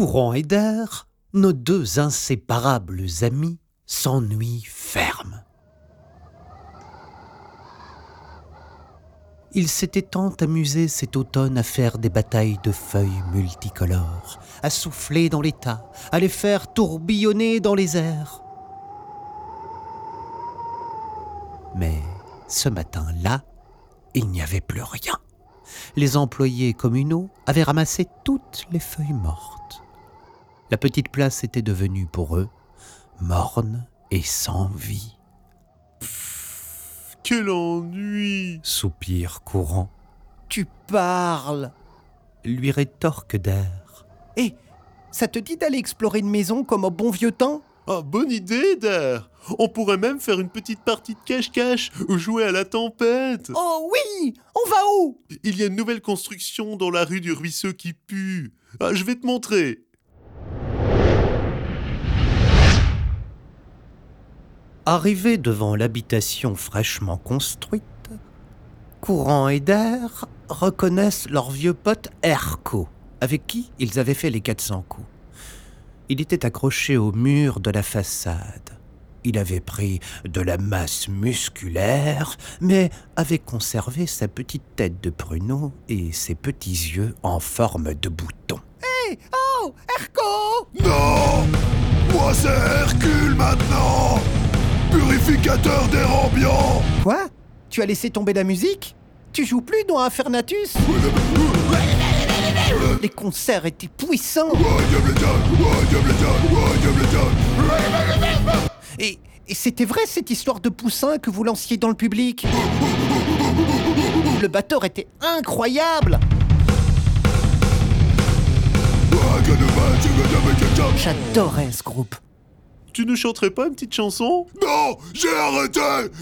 Courant et d'air, nos deux inséparables amis s'ennuient ferme. Ils s'étaient tant amusés cet automne à faire des batailles de feuilles multicolores, à souffler dans les tas, à les faire tourbillonner dans les airs. Mais ce matin-là, il n'y avait plus rien. Les employés communaux avaient ramassé toutes les feuilles mortes. La petite place était devenue pour eux morne et sans vie. Quel ennui Soupir courant, Tu parles lui rétorque d'air. Eh, ça te dit d'aller explorer une maison comme au bon vieux temps? Ah, bonne idée, Der On pourrait même faire une petite partie de cache-cache ou jouer à la tempête Oh oui On va où? Il y a une nouvelle construction dans la rue du ruisseau qui pue. Ah, je vais te montrer. Arrivés devant l'habitation fraîchement construite, Courant et d'air reconnaissent leur vieux pote Erco, avec qui ils avaient fait les 400 coups. Il était accroché au mur de la façade. Il avait pris de la masse musculaire, mais avait conservé sa petite tête de pruneau et ses petits yeux en forme de bouton. Oh Erco Non Moi c'est Hercule maintenant Purificateur d'air ambiant. Quoi? Tu as laissé tomber la musique? Tu joues plus dans Infernatus? Les concerts étaient puissants. Et, et c'était vrai cette histoire de poussin que vous lanciez dans le public? Le batteur était incroyable! J'adorais ce groupe. Tu ne chanterais pas une petite chanson? Non J'ai arrêté.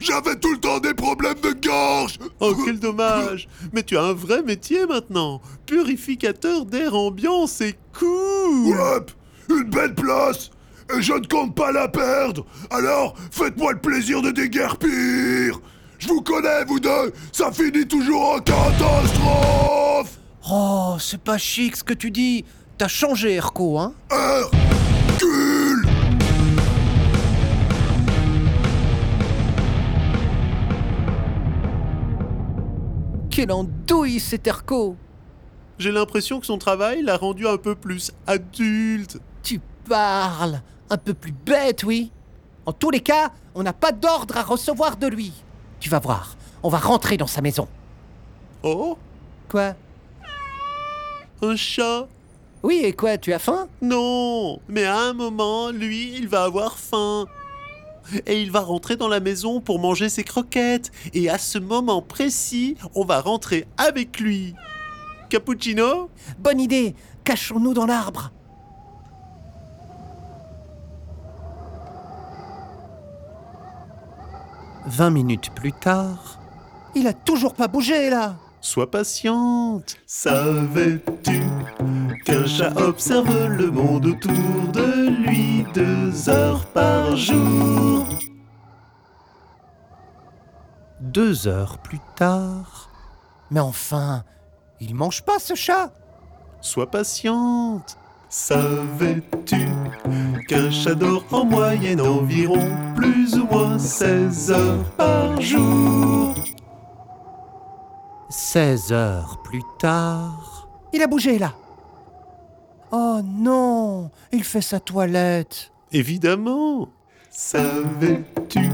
J'avais tout le temps des problèmes de gorge. Oh, quel dommage. Mais tu as un vrai métier maintenant. Purificateur d'air ambiant, c'est cool. Ouais Une belle place. Et je ne compte pas la perdre. Alors, faites-moi le plaisir de déguerpir. Je vous connais, vous deux. Ça finit toujours en catastrophe. Oh, c'est pas chic ce que tu dis. T'as changé, Erco, hein? Quelle andouille cet Erco. J'ai l'impression que son travail l'a rendu un peu plus adulte. Tu parles. Un peu plus bête, oui. En tous les cas, on n'a pas d'ordre à recevoir de lui. Tu vas voir, on va rentrer dans sa maison. Oh? Quoi? Un chat? Oui, et quoi, tu as faim? Non. Mais à un moment, lui, il va avoir faim. Et il va rentrer dans la maison pour manger ses croquettes. Et à ce moment précis, on va rentrer avec lui. Cappuccino? Bonne idée Cachons-nous dans l'arbre. Vingt minutes plus tard, Il a toujours pas bougé, là Sois patiente. Savais-tu qu'un chat observe le monde autour de lui deux heures par jour. Deux heures plus tard, Mais enfin, il mange pas, ce chat. Sois patiente. Savais-tu qu'un chat dort en moyenne environ plus ou moins 16 heures par jour? 16 heures plus tard, Il a bougé, là Oh non Il fait sa toilette Évidemment. Savais-tu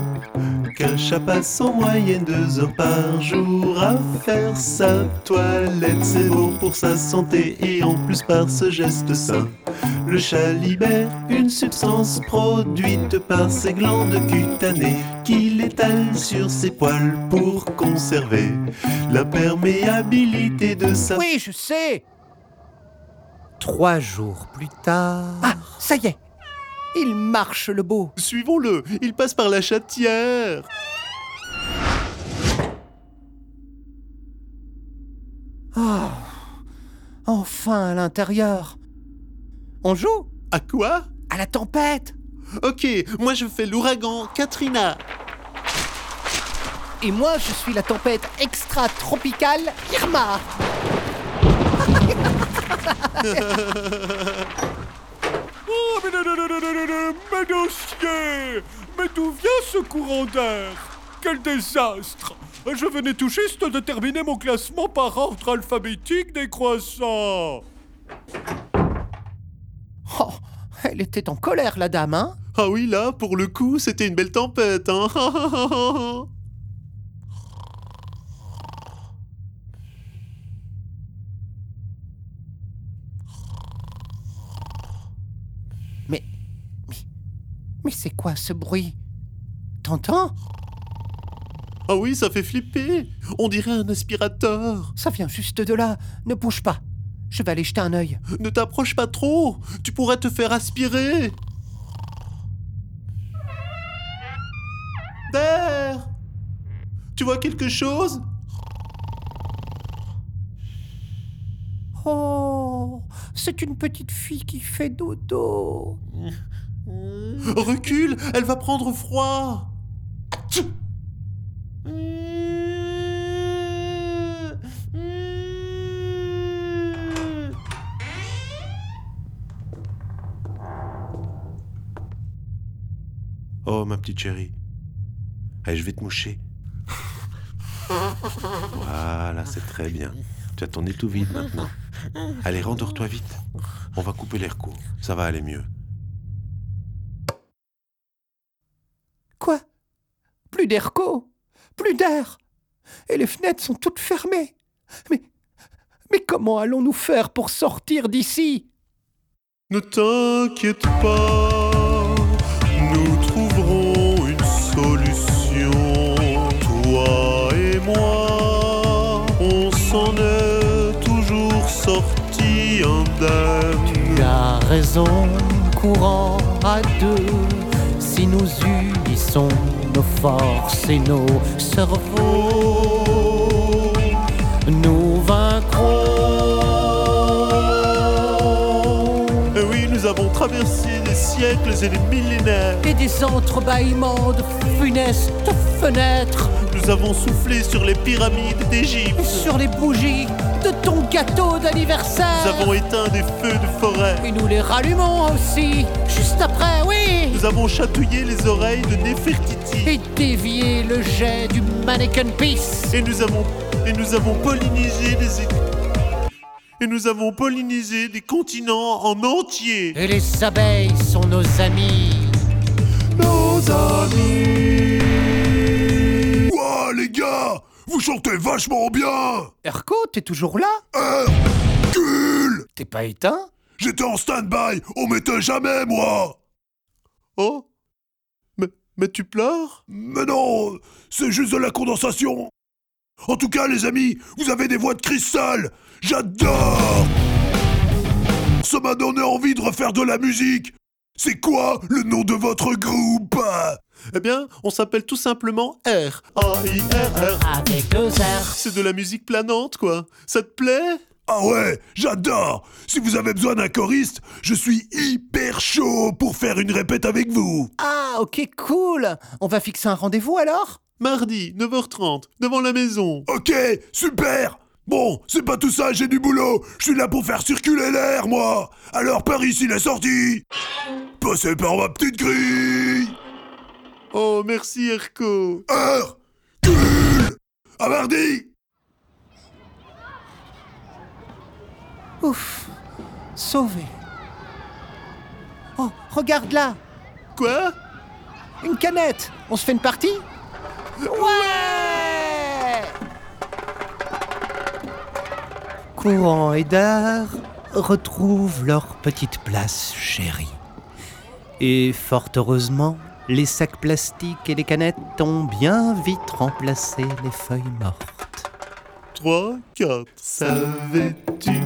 qu'un chat passe en moyenne deux heures par jour à faire sa toilette? C'est bon pour sa santé et en plus par ce geste sain. Le chat libère une substance produite par ses glandes cutanées qu'il étale sur ses poils pour conserver la perméabilité de sa Oui, je sais trois jours plus tard, Ah, ça y est. Il marche, le beau. Suivons-le, il passe par la chatière. Oh Enfin, à l'intérieur. On joue? À quoi? À la tempête. Ok, moi je fais l'ouragan Katrina. Et moi, je suis la tempête extra-tropicale Irma Oh, mais non, non, non, non, non, non, non, mes dossiers Mais d'où vient ce courant d'air? Quel désastre! Je venais tout juste de terminer mon classement par ordre alphabétique des croissants. Oh, elle était en colère, la dame, hein? Ah oui, là, pour le coup, c'était une belle tempête, hein c'est quoi ce bruit? T'entends? Ah oui, ça fait flipper On dirait un aspirateur Ça vient juste de là. Ne bouge pas. Je vais aller jeter un œil. Ne t'approche pas trop Tu pourrais te faire aspirer D'air Tu vois quelque chose? Oh C'est une petite fille qui fait dodo. Recule, elle va prendre froid Oh, ma petite chérie. Allez, je vais te moucher. Voilà, c'est très bien. Tu as ton nez tout vide maintenant. Allez, rendors-toi vite. On va couper l'air court. Ça va aller mieux. Quoi Plus d'airco Plus d'air Et les fenêtres sont toutes fermées. Mais. Mais comment allons-nous faire pour sortir d'ici? Ne t'inquiète pas, nous trouverons une solution. Toi et moi, on s'en est toujours sortis indemnes. Tu as raison, courant à deux. Si nous unissons nos forces et nos cerveaux, nous vaincrons. Et oui, nous avons traversé des siècles et des millénaires. Et des entrebâillements de funestes fenêtres Nous avons soufflé sur les pyramides d'Égypte. sur les bougies de ton gâteau d'anniversaire. Nous avons éteint des feux de forêt. Et nous les rallumons aussi, juste après, Nous avons chatouillé les oreilles de Néfertiti. Et dévié le jet du mannequin peace. Et nous avons, et nous avons pollinisé des et nous avons pollinisé des continents en entier. Et les abeilles sont nos amis. Nos amis. Ouah, les gars Vous chantez vachement bien Erko, t'es toujours là? Hercule T'es pas éteint? J'étais en stand-by, on m'éteint jamais, moi Oh, mais, mais tu pleures? Mais non, c'est juste de la condensation! En tout cas, les amis, vous avez des voix de cristal! J'adore! Ça m'a donné envie de refaire de la musique! C'est quoi le nom de votre groupe? Eh bien, on s'appelle tout simplement R. A-I-R-R. Avec deux airs. C'est de la musique planante, quoi. Ça te plaît? Ah ouais, j'adore. Si vous avez besoin d'un choriste, je suis hyper chaud pour faire une répète avec vous. Ah, ok, cool. On va fixer un rendez-vous alors? Mardi, 9h30, devant la maison. Ok, super. Bon, c'est pas tout ça, j'ai du boulot. Je suis là pour faire circuler l'air, moi. Alors par ici la sortie. Passez par ma petite grille. Oh, merci, Erco. Heure. Cul À mardi Ouf, sauvé. Oh, regarde là, Quoi? Une canette. On se fait une partie? Ouais Courant et d'air retrouvent leur petite place chérie. Et fort heureusement, les sacs plastiques et les canettes ont bien vite remplacé les feuilles mortes. 3, 4. Savais-tu?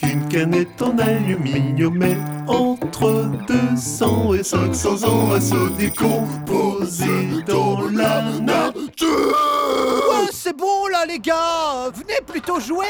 Qu'une canette en aluminium est entre 200 et 500 ans à se décomposer dans la nature. Ouais, c'est bon là les gars. Venez plutôt jouer